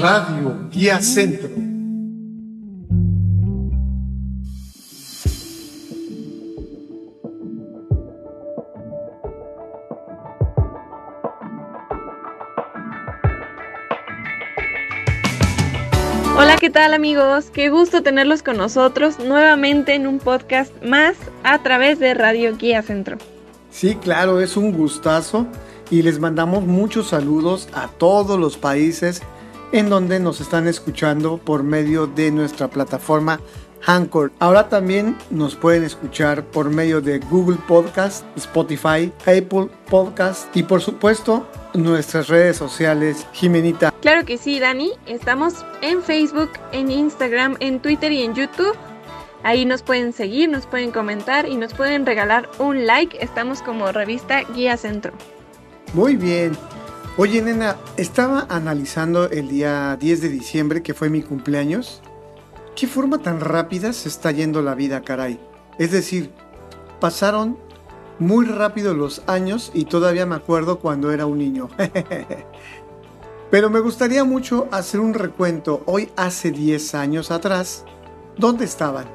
Radio Guía Centro. Hola, ¿qué tal amigos? Qué gusto tenerlos con nosotros nuevamente en un podcast más a través de Radio Guía Centro. Sí, claro, es un gustazo y les mandamos muchos saludos a todos los países en donde nos están escuchando por medio de nuestra plataforma Anchor. Ahora también nos pueden escuchar por medio de Google Podcast, Spotify, Apple Podcast y por supuesto nuestras redes sociales. Jimenita. Claro que sí, Dani. Estamos en Facebook, en Instagram, en Twitter y en YouTube. Ahí nos pueden seguir, nos pueden comentar y nos pueden regalar un like. Estamos como revista Guía Centro. Muy bien. Oye, nena, estaba analizando el día 10 de diciembre, que fue mi cumpleaños. ¿Qué forma tan rápida se está yendo la vida, caray? Es decir, pasaron muy rápido los años y todavía me acuerdo cuando era un niño. Pero me gustaría mucho hacer un recuento hoy hace 10 años atrás. ¿Dónde estaban?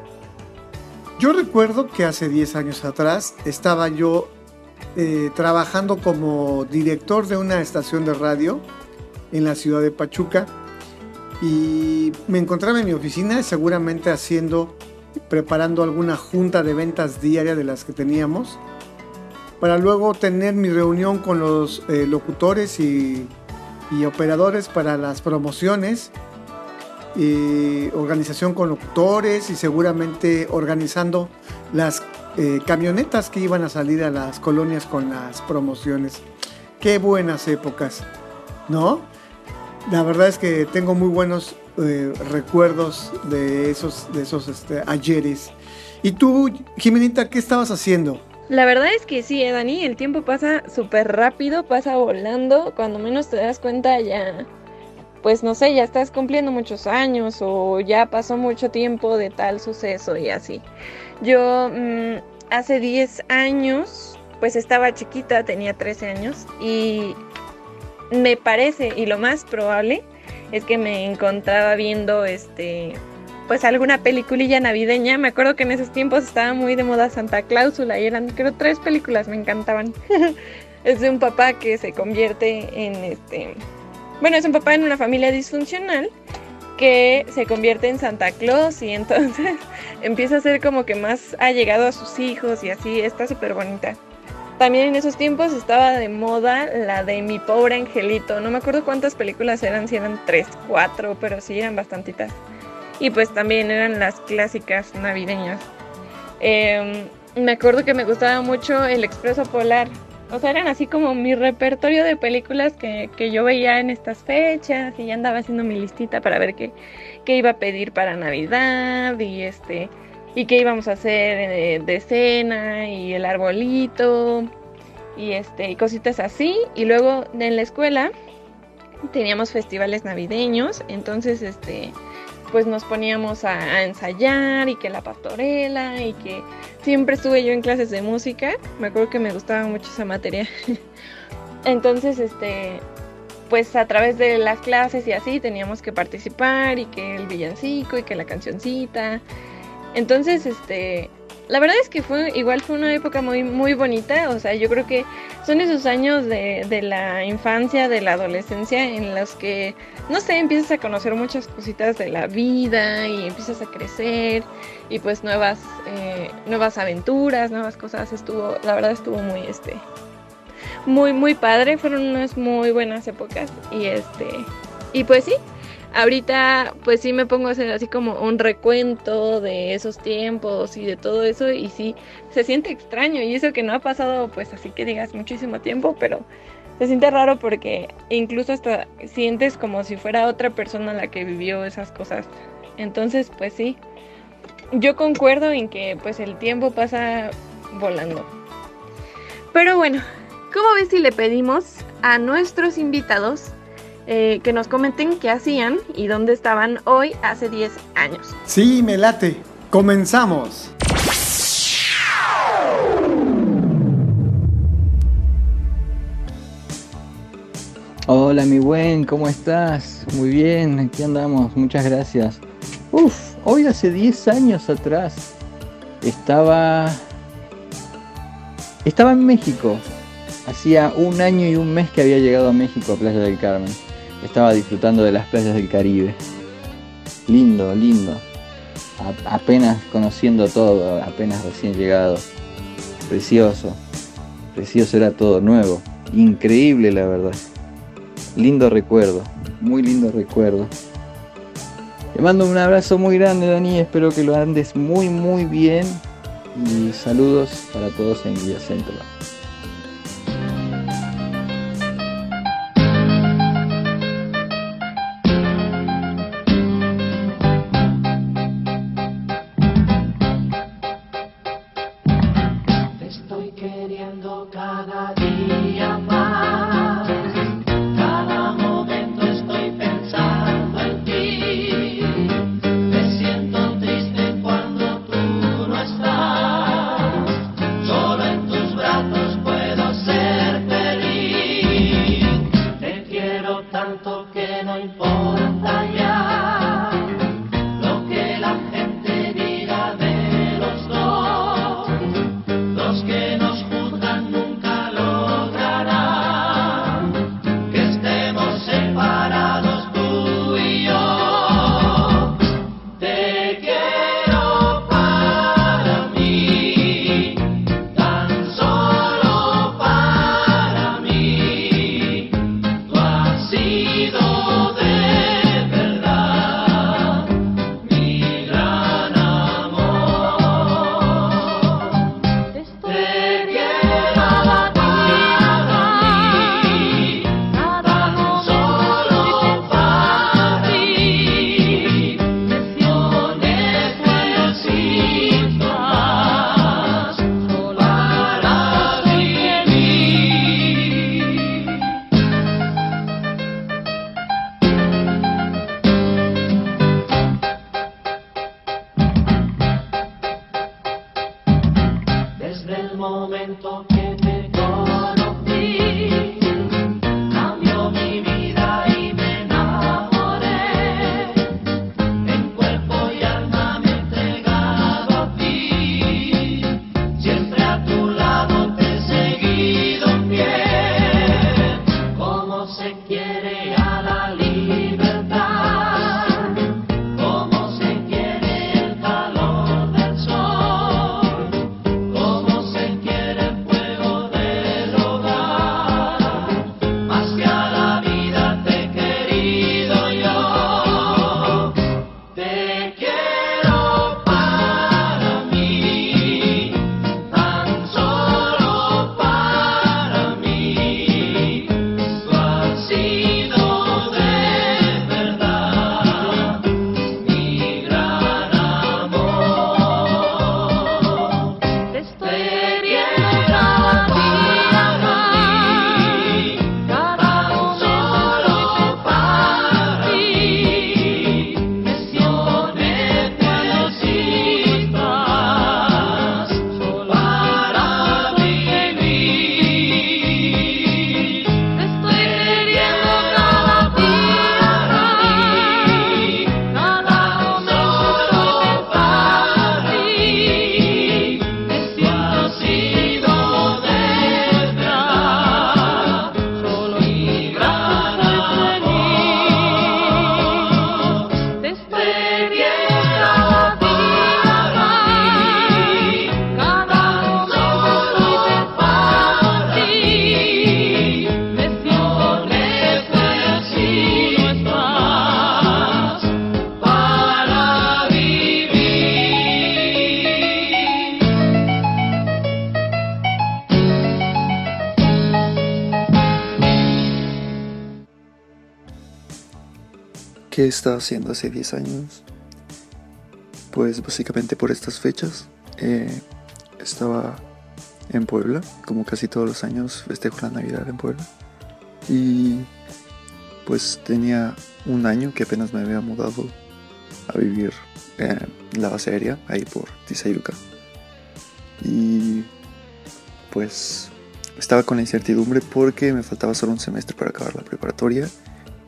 Yo recuerdo que hace 10 años atrás estaba yo eh, trabajando como director de una estación de radio en la ciudad de Pachuca. Y me encontraba en mi oficina seguramente haciendo, preparando alguna junta de ventas diaria de las que teníamos para luego tener mi reunión con los eh, locutores y, y, operadores para las promociones, y organización con locutores y seguramente organizando las eh, camionetas que iban a salir a las colonias con las promociones. Qué buenas épocas, ¿no? La verdad es que tengo muy buenos eh, recuerdos de esos, de esos este, ayeres. ¿Y tú, Jimenita, qué estabas haciendo? La verdad es que sí, eh, Dani, el tiempo pasa súper rápido, pasa volando. Cuando menos te das cuenta ya, pues no sé, ya estás cumpliendo muchos años o ya pasó mucho tiempo de tal suceso y así. Yo mm, hace 10 años, pues estaba chiquita, tenía 13 años y me parece, y lo más probable, es que me encontraba viendo este pues alguna peliculilla navideña. Me acuerdo que en esos tiempos estaba muy de moda Santa Cláusula y eran creo tres películas, me encantaban. es de un papá que se convierte en este bueno, es un papá en una familia disfuncional que se convierte en Santa Claus y entonces empieza a ser como que más allegado a sus hijos y así, está súper bonita. También en esos tiempos estaba de moda la de Mi pobre angelito. No me acuerdo cuántas películas eran, si eran tres, cuatro, pero sí eran bastantitas. Y pues también eran las clásicas navideñas. Em, me acuerdo que me gustaba mucho El Expreso Polar. O sea, eran así como mi repertorio de películas que, yo veía en estas fechas y ya andaba haciendo mi listita para ver qué, qué iba a pedir para Navidad y este y qué íbamos a hacer de, cena y el arbolito y este y cositas así. Y luego en la escuela teníamos festivales navideños entonces este pues nos poníamos a, ensayar y que la pastorela y que siempre estuve yo en clases de música. Me acuerdo que me gustaba mucho esa materia. Entonces, este, pues a través de las clases y así teníamos que participar y que el villancico y que la cancioncita. Entonces, este, la verdad es que fue igual fue una época muy muy bonita, o sea, yo creo que son esos años de, de, la infancia, de la adolescencia en los que, no sé, empiezas a conocer muchas cositas de la vida y empiezas a crecer y pues nuevas, eh, nuevas aventuras, nuevas cosas, estuvo, la verdad estuvo muy, este, muy, muy padre, fueron unas muy buenas épocas y este, y pues sí, Ahorita pues sí me pongo a hacer así como un recuento de esos tiempos y de todo eso y sí se siente extraño y eso que no ha pasado pues así que digas muchísimo tiempo, pero se siente raro porque incluso hasta sientes como si fuera otra persona la que vivió esas cosas. Entonces pues sí, yo concuerdo en que pues el tiempo pasa volando. Pero bueno, ¿cómo ves si le pedimos a nuestros invitados eh, que nos comenten qué hacían y dónde estaban hoy hace 10 años. Sí, me late. Comenzamos. Hola mi buen, ¿cómo estás? Muy bien, aquí andamos, muchas gracias. Uf, hoy hace 10 años atrás estaba estaba en México. Hacía un año y un mes que había llegado a México a Playa del Carmen. Estaba disfrutando de las playas del Caribe. Lindo, lindo. apenas conociendo todo, apenas recién llegado. Precioso. Precioso era todo nuevo. Increíble la verdad. Lindo recuerdo. Muy lindo recuerdo. Te mando un abrazo muy grande, Dani. Espero que lo andes muy, muy bien. Y saludos para todos en Guía Centro. ¿Qué estaba haciendo hace 10 años? Pues básicamente por estas fechas eh, estaba en Puebla, como casi todos los años festejo la Navidad en Puebla. Y pues tenía un año que apenas me había mudado a vivir en la base aérea, ahí por Tizayuca. Y pues estaba con la incertidumbre porque me faltaba solo un semestre para acabar la preparatoria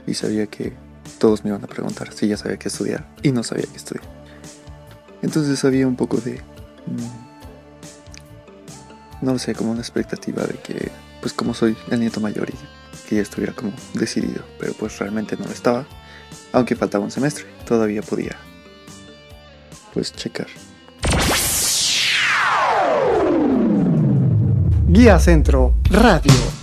y sabía que todos me iban a preguntar si ya sabía qué estudiar y no sabía qué estudiar. Entonces había un poco de... Mm, no lo sé, como una expectativa de que, pues como soy el nieto mayor y que ya estuviera como decidido, pero pues realmente no lo estaba, aunque faltaba un semestre, todavía podía, pues checar. Guía Centro Radio.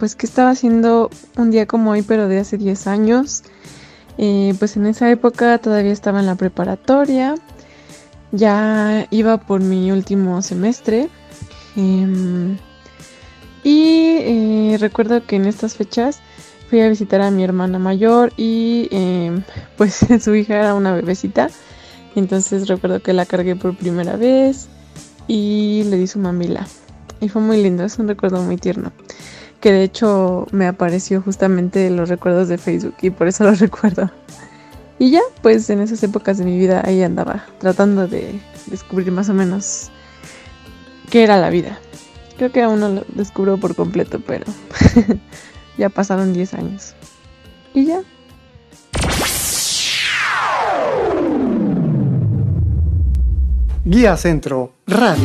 Pues que estaba haciendo un día como hoy, pero de hace 10 años. Eh, pues en esa época todavía estaba en la preparatoria, ya iba por mi último semestre. em, y eh, recuerdo que en estas fechas fui a visitar a mi hermana mayor y em, pues su hija era una bebecita. Entonces recuerdo que la cargué por primera vez y le di su mamila. Y fue muy lindo, es un recuerdo muy tierno. Que de hecho me apareció justamente en los recuerdos de Facebook y por eso lo recuerdo. Y ya, pues en esas épocas de mi vida ahí andaba, tratando de descubrir más o menos qué era la vida. Creo que aún no lo descubro por completo, pero ya pasaron 10 años. Y ya, Guía Centro Radio.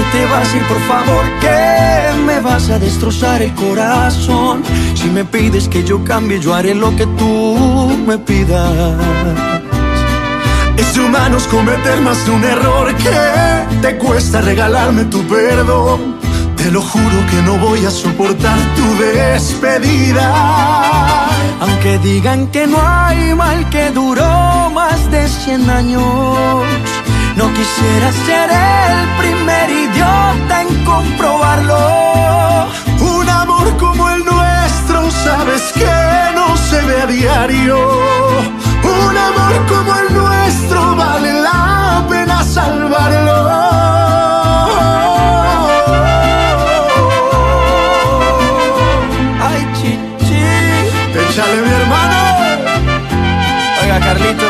Que te vas a ir, por favor, que me vas a destrozar el corazón. Si me pides que yo cambie, yo haré lo que tú me pidas. Es de humanos cometer más de un error que te cuesta regalarme tu perdón. Te lo juro que no voy a soportar tu despedida. Aunque digan que no hay mal que duró más de 100 años. No quisiera ser el primer idiota en comprobarlo. Un amor como el nuestro, sabes que no se ve a diario. Un amor como el nuestro vale la pena salvarlo. Ay, chichi. Échale, mi hermano. Oiga, Carlito.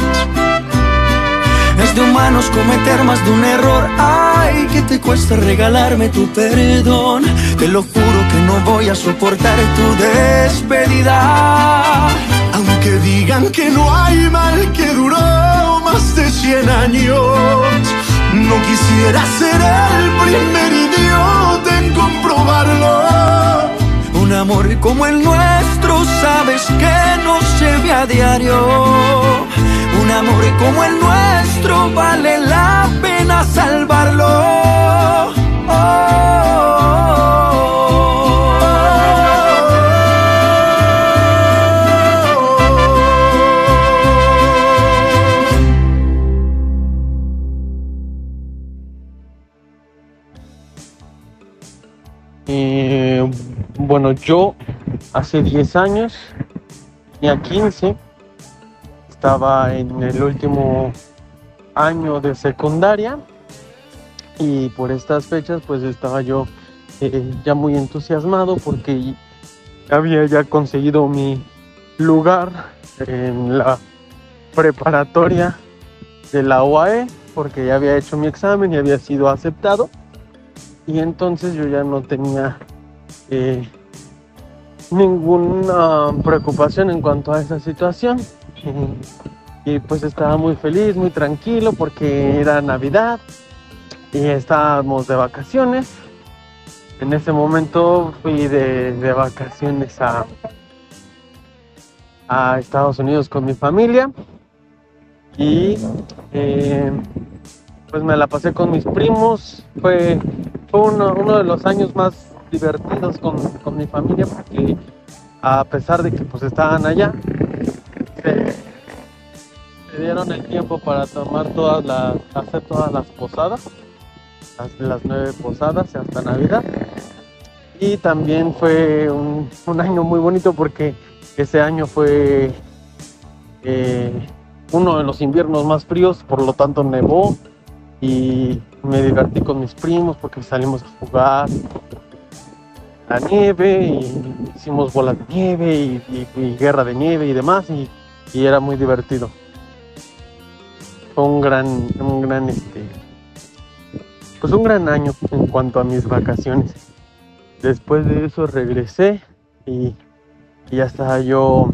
Es de humanos cometer más de un error. Ay, que te cuesta regalarme tu perdón. Te lo juro que no voy a soportar tu despedida. Aunque digan que no hay mal que duró más de 100 años. No quisiera ser el primer idiota en comprobarlo. Un amor como el nuestro, sabes que no se a diario. Un amor como el nuestro vale la pena salvarlo. Eh, bueno, yo hace 10 años, tenía 15, estaba en el último año de secundaria y por estas fechas pues estaba yo eh, ya muy entusiasmado porque había ya conseguido mi lugar en la preparatoria de la UAE porque ya había hecho mi examen y había sido aceptado. Y entonces yo ya no tenía eh, ninguna preocupación en cuanto a esa situación y pues estaba muy feliz, muy tranquilo porque era Navidad y estábamos de vacaciones. En ese momento fui de, de vacaciones a, a Estados Unidos con mi familia y eh, pues me la pasé con mis primos. Fue, fue uno, uno de los años más divertidos con, con mi familia porque a pesar de que pues estaban allá, se, se dieron el tiempo para tomar todas las, hacer todas las posadas, las, nueve posadas hasta Navidad. Y también fue un, año muy bonito porque ese año fue eh, uno de los inviernos más fríos, por lo tanto nevó y me divertí con mis primos porque salimos a jugar la nieve y hicimos bolas de nieve y- y guerra de nieve y demás y, y era muy divertido. Fue un gran, un gran este, pues un gran año en cuanto a mis vacaciones. Después de eso regresé y, ya estaba yo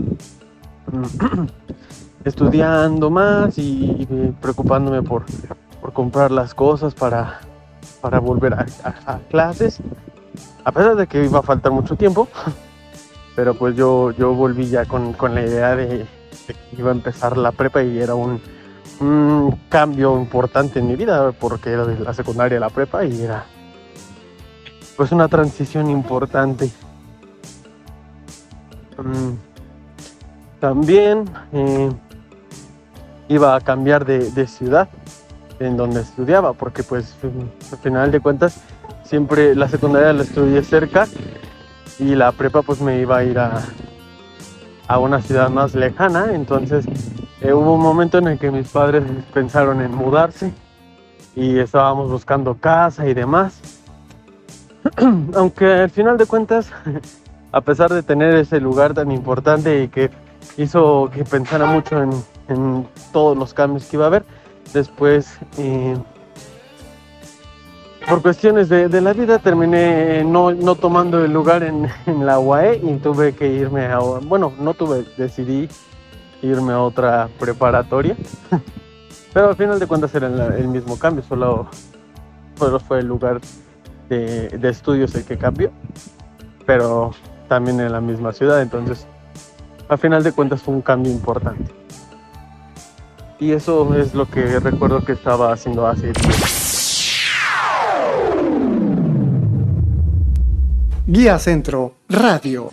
estudiando más y, preocupándome por, por comprar las cosas para, para volver a, a- a clases. A pesar de que iba a faltar mucho tiempo, pero pues yo, yo volví ya con, con la idea de, iba a empezar la prepa y era un, un cambio importante en mi vida porque era de la secundaria a la prepa y era pues una transición importante. Mm, también eh, iba a cambiar de, de ciudad en donde estudiaba, porque pues al final de cuentas siempre la secundaria la estudié cerca y la prepa pues me iba a ir a, a una ciudad más lejana, entonces eh, hubo un momento en el que mis padres pensaron en mudarse y estábamos buscando casa y demás. Aunque al final de cuentas, a pesar de tener ese lugar tan importante y que hizo que pensara mucho en, en todos los cambios que iba a haber, después eh, por cuestiones de, de la vida terminé no, no tomando el lugar en, en la UAE y tuve que irme a, bueno, no tuve, decidí irme a otra preparatoria, pero al final de cuentas era el, el mismo cambio, solo, solo fue el lugar de, de estudios el que cambió, pero también en la misma ciudad, entonces al final de cuentas fue un cambio importante. Y eso es lo que recuerdo que estaba haciendo hace tiempo. Guía Centro Radio.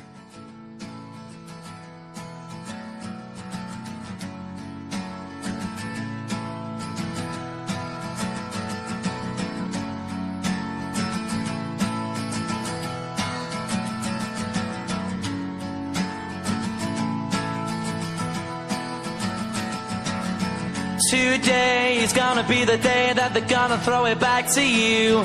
Today is gonna be the day that they're gonna throw it back to you.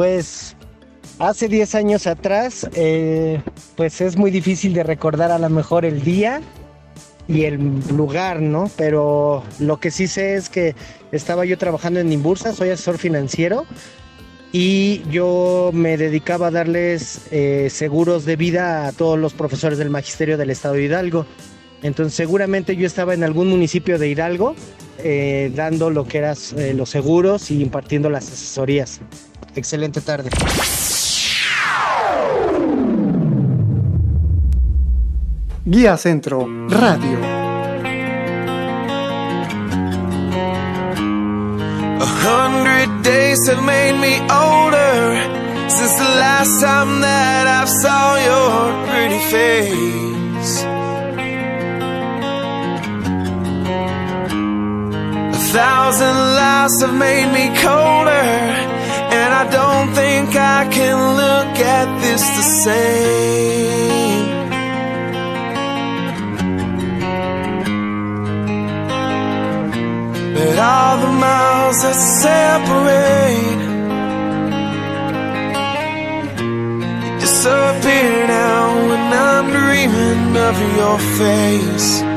Pues hace 10 años atrás, eh, pues es muy difícil de recordar a lo mejor el día y el lugar, ¿no? Pero lo que sí sé es que estaba yo trabajando en Imbursa, soy asesor financiero y yo me dedicaba a darles eh, seguros de vida a todos los profesores del magisterio del estado de Hidalgo. Entonces seguramente yo estaba en algún municipio de Hidalgo eh, dando lo que eran eh, los seguros y impartiendo las asesorías. Excelente tarde. Guía Centro Radio. A hundred days have made me older since the last time that I saw your pretty face. Thousand lies have made me colder, and I don't think I can look at this the same. But all the miles that separate disappear now when I'm dreaming of your face.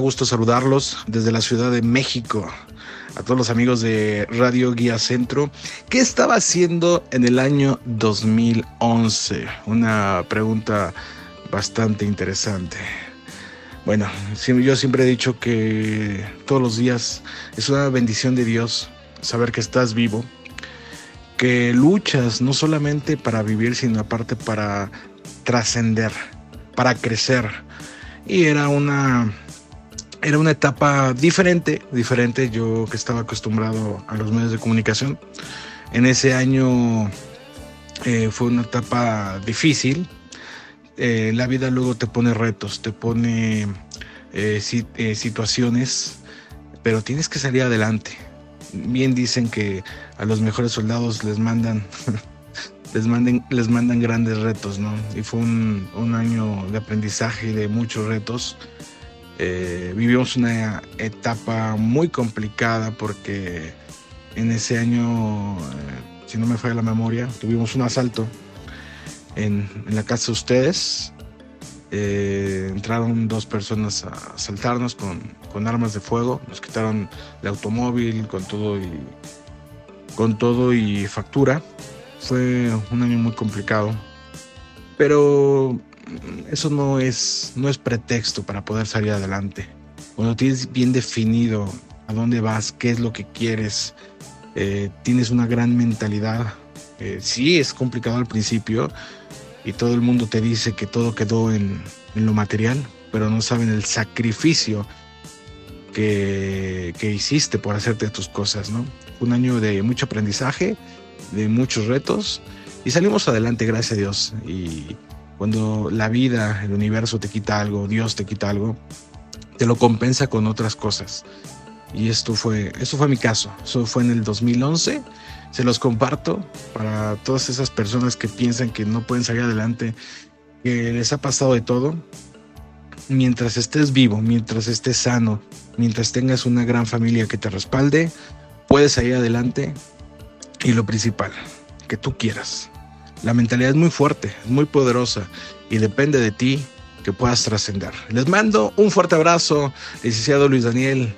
Gusto saludarlos desde la Ciudad de México. A todos los amigos de Radio Guía Centro, ¿qué estaba haciendo en el año 2011? Una pregunta bastante interesante. Bueno, yo siempre he dicho que todos los días es una bendición de Dios saber que estás vivo, que luchas no solamente para vivir, sino aparte para trascender, para crecer. y era una era una etapa diferente, diferente yo que estaba acostumbrado a los medios de comunicación. En ese año eh, fue una etapa difícil. Eh, la vida luego te pone retos, te pone eh, eh, situaciones, pero tienes que salir adelante. Bien dicen que a los mejores soldados les mandan les manden, les mandan grandes retos, ¿no? Y fue un, un año de aprendizaje y de muchos retos. Eh, vivimos una etapa muy complicada porque en ese año, eh, si no me falla la memoria, tuvimos un asalto en, la casa de ustedes. Eh, entraron dos personas a asaltarnos con, con armas de fuego, nos quitaron el automóvil con todo y con todo y factura. Fue un año muy complicado, pero eso no es, no es pretexto para poder salir adelante. Cuando tienes bien definido a dónde vas, qué es lo que quieres, eh, tienes una gran mentalidad. Eh, sí, es complicado al principio y todo el mundo te dice que todo quedó en, en lo material, pero no saben el sacrificio que, que hiciste por hacerte tus cosas, ¿no? Un año de mucho aprendizaje, de muchos retos y salimos adelante, gracias a Dios. Y cuando la vida, el universo te quita algo, Dios te quita algo, te lo compensa con otras cosas. Y esto fue, esto fue mi caso. Eso fue en el 2011. Se los comparto para todas esas personas que piensan que no pueden salir adelante, que les ha pasado de todo. Mientras estés vivo, mientras estés sano, mientras tengas una gran familia que te respalde, puedes salir adelante. Y lo principal, que tú quieras. La mentalidad es muy fuerte, es muy poderosa y depende de ti que puedas trascender. Les mando un fuerte abrazo, licenciado Luis Daniel.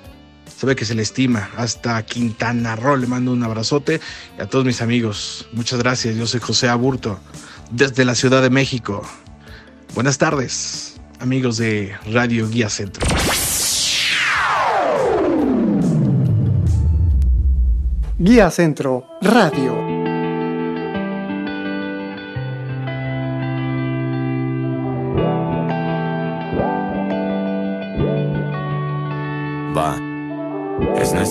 Sabe que se le estima. Hasta Quintana Roo le mando un abrazote. Y a todos mis amigos, muchas gracias. Yo soy José Aburto, desde la Ciudad de México. Buenas tardes, amigos de Radio Guía Centro. Guía Centro Radio.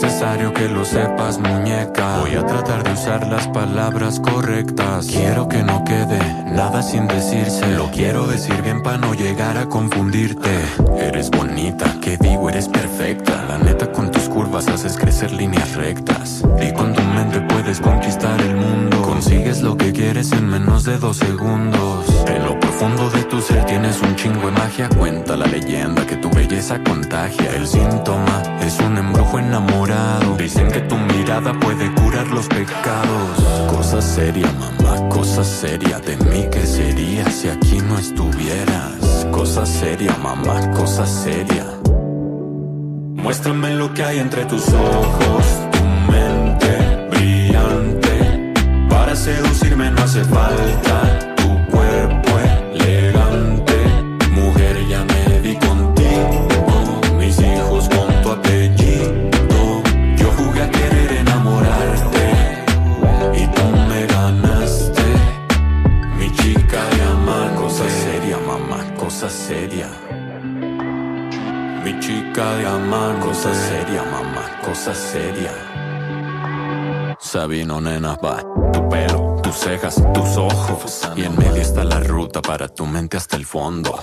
Necesario que lo sepas, muñeca. Voy a tratar de usar las palabras correctas. Quiero que no quede nada sin decirse. Lo quiero decir bien para no llegar a confundirte. Eres bonita, que digo, eres perfecta. La neta, con tus curvas haces crecer líneas rectas. Y con tu mente puedes conquistar el mundo. Consigues lo que quieres en menos de dos segundos. En lo profundo de tu ser tienes un chingo de magia. Cuenta la leyenda que tu belleza contagia. El síntoma es un embrujo enamorado. Dicen que tu mirada puede curar los pecados. Cosa seria, mamá, cosa seria. De mí, ¿qué sería si aquí no estuvieras? Cosa seria, mamá, cosa seria. Muéstrame lo que hay entre tus ojos, seducirme no hace falta tu cuerpo elegante. Mujer, ya me di contigo, mis hijos con tu apellido. Yo jugué a querer enamorarte y tú me ganaste. Mi chica de amar, cosa seria, mamá, cosa seria. Mi chica de amar, cosa seria, mamá, cosa seria. Sabino, nena. Cejas, tus ojos. Y en medio está la ruta para tu mente hasta el fondo.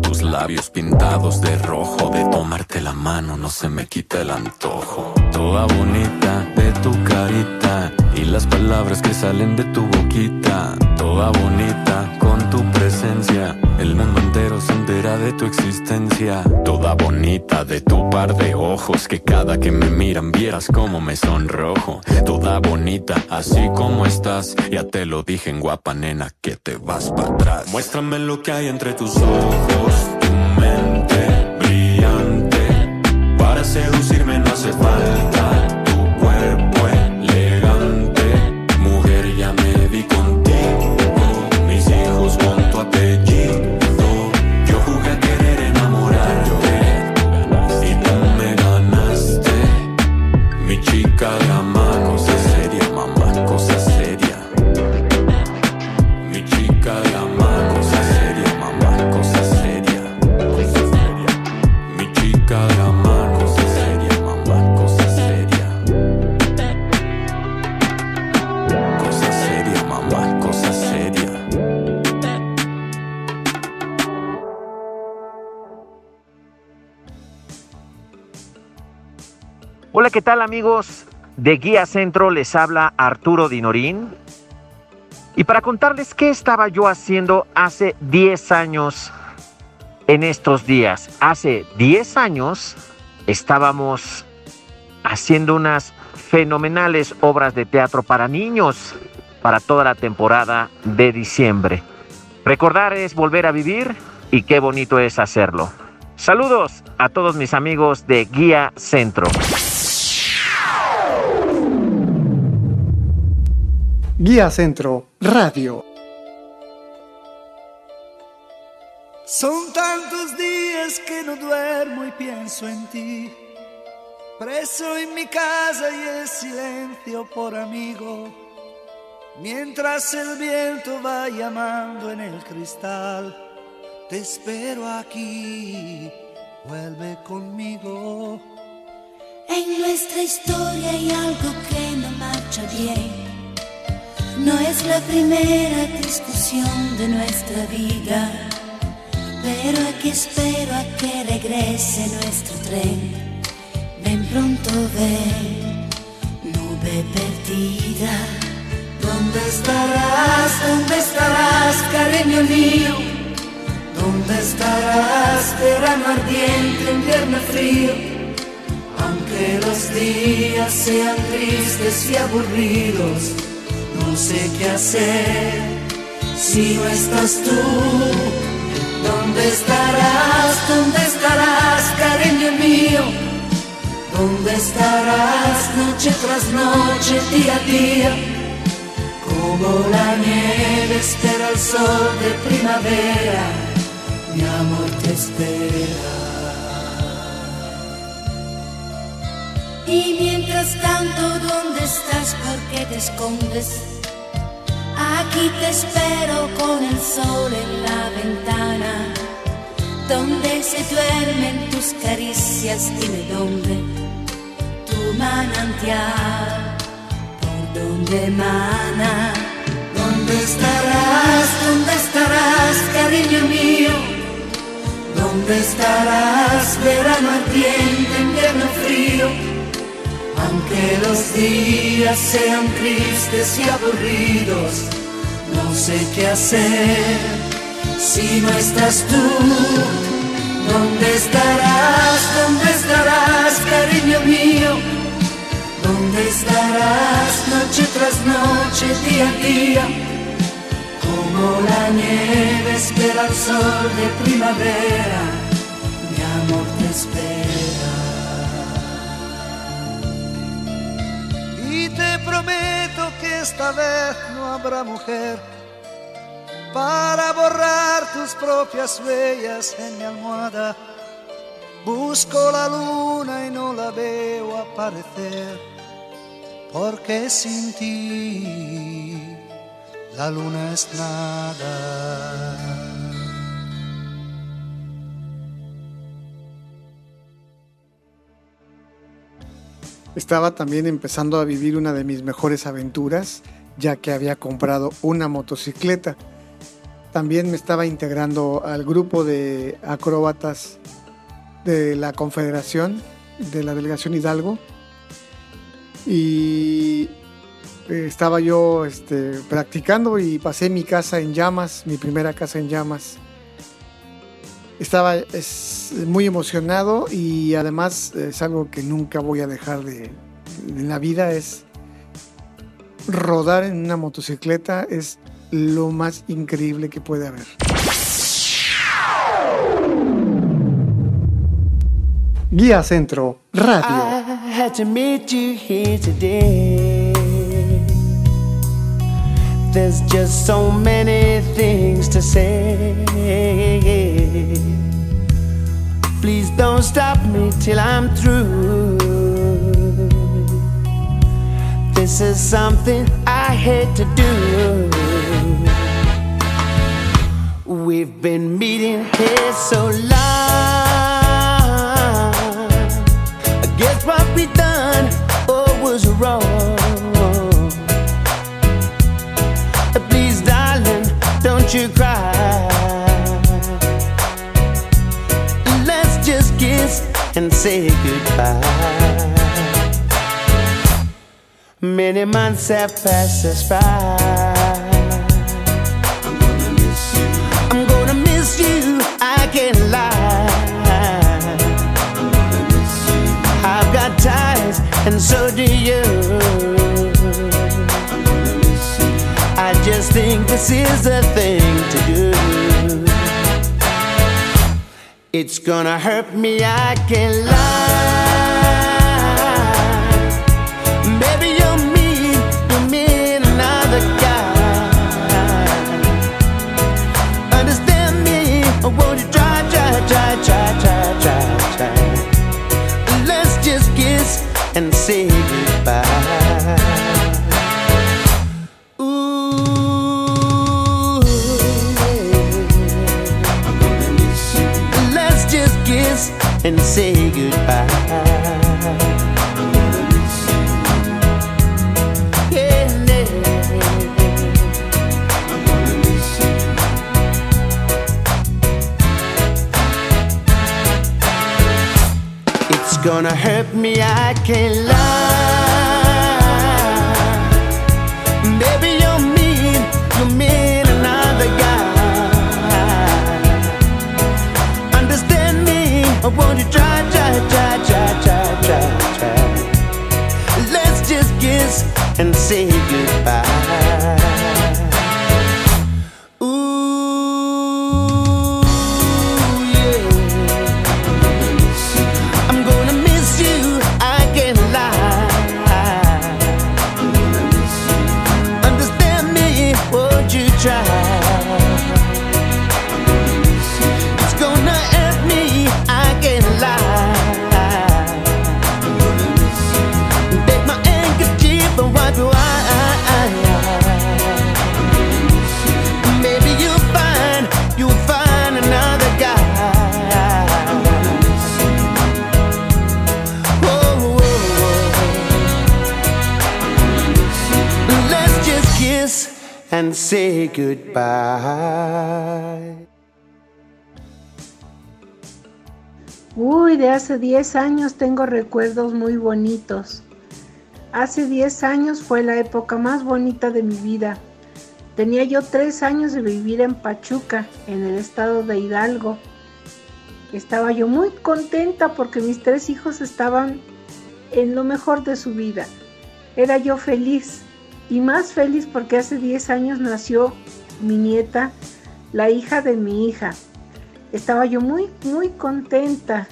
Tus labios pintados de rojo. De tomarte la mano no se me quita el antojo. Toda bonita tu carita. Y las palabras que salen de tu boquita. Toda bonita con tu presencia. El mundo entero se entera de tu existencia. Toda bonita de tu par de ojos. Que cada que me miran vieras como me sonrojo. Toda bonita así como estás. Ya te lo dije en guapa nena que te vas para atrás. Muéstrame lo que hay entre tus ojos. Tu mente brillante. Para seducirme no hace falta ¿qué tal amigos de Guía Centro? Les habla Arturo Dinorín. Y para contarles qué estaba yo haciendo hace 10 años en estos días. Hace 10 años estábamos haciendo unas fenomenales obras de teatro para niños para toda la temporada de diciembre. Recordar es volver a vivir y qué bonito es hacerlo. Saludos a todos mis amigos de Guía Centro. Guía Centro Radio. Son tantos días que no duermo y pienso en ti. Preso en mi casa y el silencio por amigo. Mientras el viento va llamando en el cristal, te espero aquí, vuelve conmigo. En nuestra historia hay algo que no marcha bien. No es la primera discusión de nuestra vida, pero aquí espero a que regrese nuestro tren. Ven pronto, ven, nube perdida. ¿Dónde estarás? ¿Dónde estarás, cariño mío? ¿Dónde estarás, verano ardiente, invierno frío? Aunque los días sean tristes y aburridos, no sé qué hacer si no estás tú. ¿Dónde estarás? ¿Dónde estarás, cariño mío? ¿Dónde estarás noche tras noche, día a día? Como la nieve espera el sol de primavera, mi amor te espera. Y mientras tanto, ¿dónde estás? ¿Por qué te escondes? Aquí te espero con el sol en la ventana, donde se duermen tus caricias, dime dónde, tu manantial, por donde emana. ¿Dónde estarás? ¿Dónde estarás, cariño mío? ¿Dónde estarás, verano ardiente, invierno frío? Aunque los días sean tristes y aburridos, no sé qué hacer si no estás tú. ¿Dónde estarás? ¿Dónde estarás, cariño mío? ¿Dónde estarás noche tras noche, día a día? Como la nieve espera el sol de primavera, mi amor te espera. Y te prometo esta vez no habrá mujer para borrar tus propias huellas en mi almohada. Busco la luna y no la veo aparecer, porque sin ti la luna es nada. Estaba también empezando a vivir una de mis mejores aventuras, ya que había comprado una motocicleta. También me estaba integrando al grupo de acróbatas de la Confederación, de la Delegación Hidalgo. Y eh, estaba yo este, practicando y pasé mi casa en llamas, mi primera casa en llamas. Estaba es, muy emocionado y además es algo que nunca voy a dejar de, en la vida es rodar en una motocicleta es lo más increíble que puede haber. Guía Centro Radio. There's just so many things to say. Please don't stop me till I'm through. This is something I hate to do. We've been meeting here so long. I guess what we done oh, was wrong. Please, darling, don't you cry. And say goodbye. Many months have passed us by. I'm gonna miss you. I'm gonna miss you. I can't lie. I'm gonna miss you. I've got ties, and so do you. I'm gonna miss you. I just think this is the thing to do. It's gonna hurt me. I can't lie. Maybe and say goodbye. Gonna hurt me, I can't lie. Or won't you try, try, try, try, try, try, try? Let's just kiss and say goodbye. Say goodbye. Uy, de hace 10 años tengo recuerdos muy bonitos. Hace 10 años fue la época más bonita de mi vida. Tenía yo 3 años de vivir en Pachuca, en el estado de Hidalgo. Estaba yo muy contenta porque mis tres hijos estaban en lo mejor de su vida. Era yo feliz y más feliz porque hace 10 años nació mi nieta, la hija de mi hija. Estaba yo muy, muy contenta.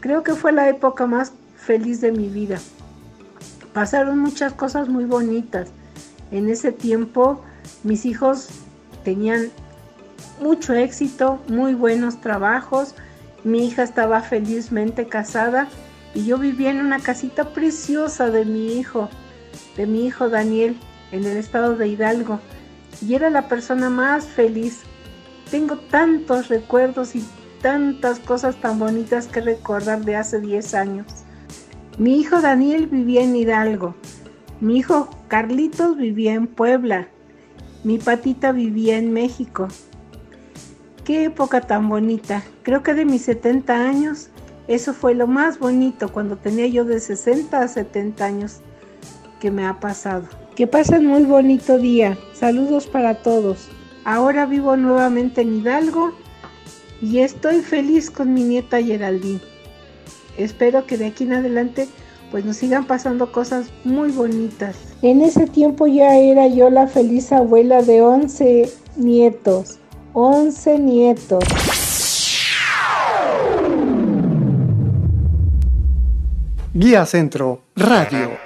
Creo que fue la época más feliz de mi vida. Pasaron muchas cosas muy bonitas. En ese tiempo mis hijos tenían mucho éxito, muy buenos trabajos. Mi hija estaba felizmente casada y yo vivía en una casita preciosa de mi hijo, de mi hijo Daniel, en el estado de Hidalgo. Y era la persona más feliz. Tengo tantos recuerdos y tantas cosas tan bonitas que recordar de hace 10 años. Mi hijo Daniel vivía en Hidalgo. Mi hijo Carlitos vivía en Puebla. Mi patita vivía en México. Qué época tan bonita. Creo que de mis 70 años, eso fue lo más bonito cuando tenía yo de 60 a 70 años que me ha pasado. Que pasen muy bonito día. Saludos para todos. Ahora vivo nuevamente en Hidalgo y estoy feliz con mi nieta Geraldine. Espero que de aquí en adelante pues nos sigan pasando cosas muy bonitas. En ese tiempo ya era yo la feliz abuela de 11 nietos. 11 nietos. Guía Centro Radio.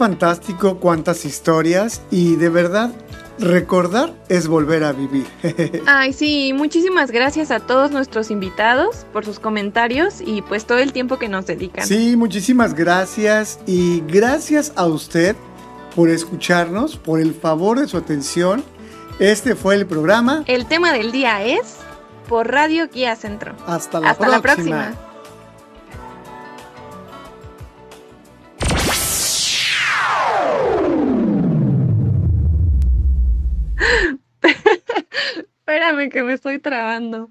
fantástico, cuántas historias y de verdad Recordar es volver a vivir. Ay, sí, muchísimas gracias a todos nuestros invitados por sus comentarios y pues todo el tiempo que nos dedican. Sí, muchísimas gracias y gracias a usted por escucharnos, por el favor de su atención. Este fue el programa. El tema del día es por Radio Guía Centro. Hasta la La próxima. Espérame que me estoy trabando.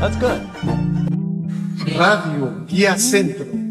That's good. Radio Guía Centro.